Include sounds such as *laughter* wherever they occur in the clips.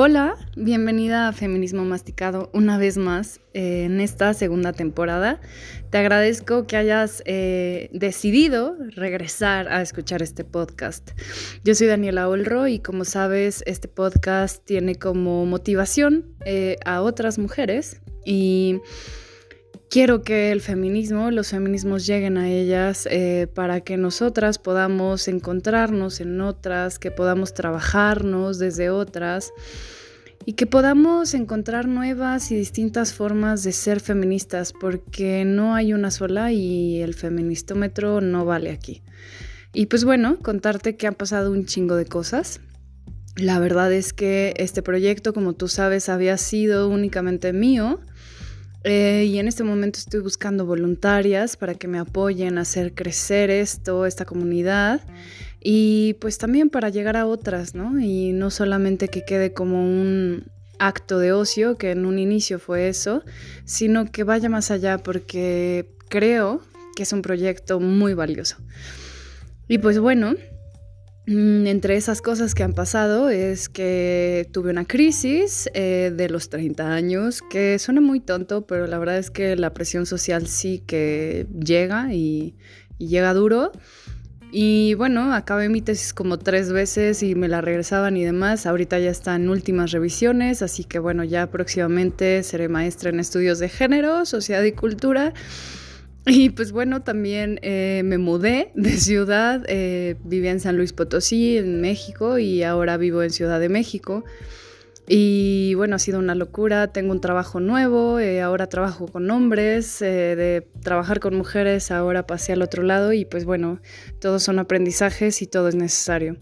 Hola, bienvenida a Feminismo Masticado una vez más eh, en esta segunda temporada. Te agradezco que hayas eh, decidido regresar a escuchar este podcast. Yo soy Daniela Olro y como sabes, este podcast tiene como motivación eh, a otras mujeres y quiero que el feminismo, los feminismos lleguen a ellas para que nosotras podamos encontrarnos en otras, que podamos trabajarnos desde otras y que podamos encontrar nuevas y distintas formas de ser feministas, porque no hay una sola y el feministómetro no vale aquí. Y pues bueno, contarte que han pasado un chingo de cosas. La verdad es que este proyecto, como tú sabes, había sido únicamente mío. Eh, y en este momento estoy buscando voluntarias para que me apoyen a hacer crecer esto, esta comunidad y pues también para llegar a otras, ¿no? Y no solamente que quede como un acto de ocio, que en un inicio fue eso, sino que vaya más allá porque creo que es un proyecto muy valioso. Y pues bueno, entre esas cosas que han pasado es que tuve una crisis eh, de los 30 años, que suena muy tonto, pero la verdad es que la presión social sí que llega y, y llega duro. Y bueno, acabé mi tesis como tres veces y me la regresaban y demás. Ahorita ya está en últimas revisiones, así que bueno, ya próximamente seré maestra en estudios de género, sociedad y cultura. Y pues bueno, también eh, me mudé de ciudad, eh, vivía en San Luis Potosí, en México, y ahora vivo en Ciudad de México. Y bueno, ha sido una locura, tengo un trabajo nuevo, eh, ahora trabajo con hombres, eh, de trabajar con mujeres, ahora pasé al otro lado y pues bueno, todos son aprendizajes y todo es necesario.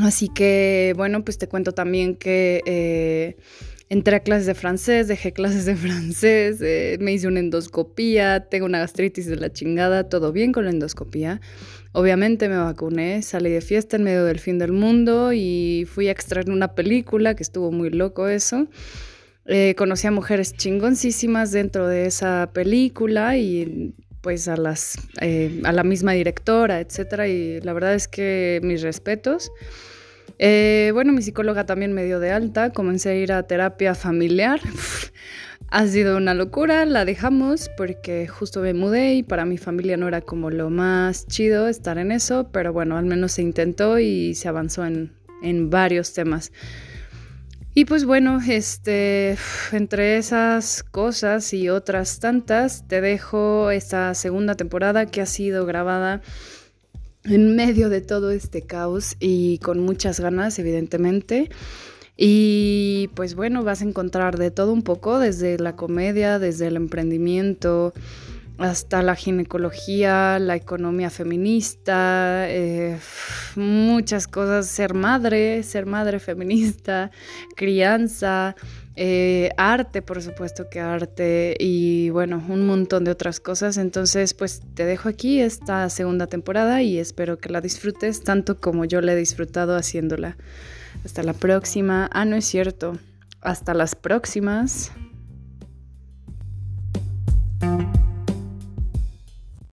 Así que bueno, pues te cuento también que entré a clases de francés, dejé clases de *laughs* francés, me hice una endoscopía, tengo una gastritis de la chingada, todo bien con la endoscopía. Obviamente me vacuné, salí de fiesta en medio del fin del mundo y fui a extraer una película, que estuvo muy loco eso. Eh, conocí a mujeres chingoncísimas dentro de esa película y pues a, las, eh, a la misma directora, etcétera, y la verdad es que mis respetos. Eh, bueno, mi psicóloga también me dio de alta, comencé a ir a terapia familiar. *laughs* Ha sido una locura, la dejamos porque justo me mudé y para mi familia no era como lo más chido estar en eso, pero bueno, al menos se intentó y se avanzó en, en varios temas. Y pues bueno, este, *sighs* entre esas cosas y otras tantas, te dejo esta segunda temporada que ha sido grabada en medio de todo este caos y con muchas ganas, evidentemente. Y pues bueno, vas a encontrar de todo un poco, desde la comedia, desde el emprendimiento, hasta la ginecología, la economía feminista, eh, muchas cosas, ser madre, ser madre feminista, *laughs* crianza, eh, arte, por supuesto que arte y bueno, un montón de otras cosas. Entonces, pues te dejo aquí esta segunda temporada y espero que la disfrutes tanto como yo la he disfrutado haciéndola. Hasta la próxima. Ah, no es cierto. Hasta las próximas.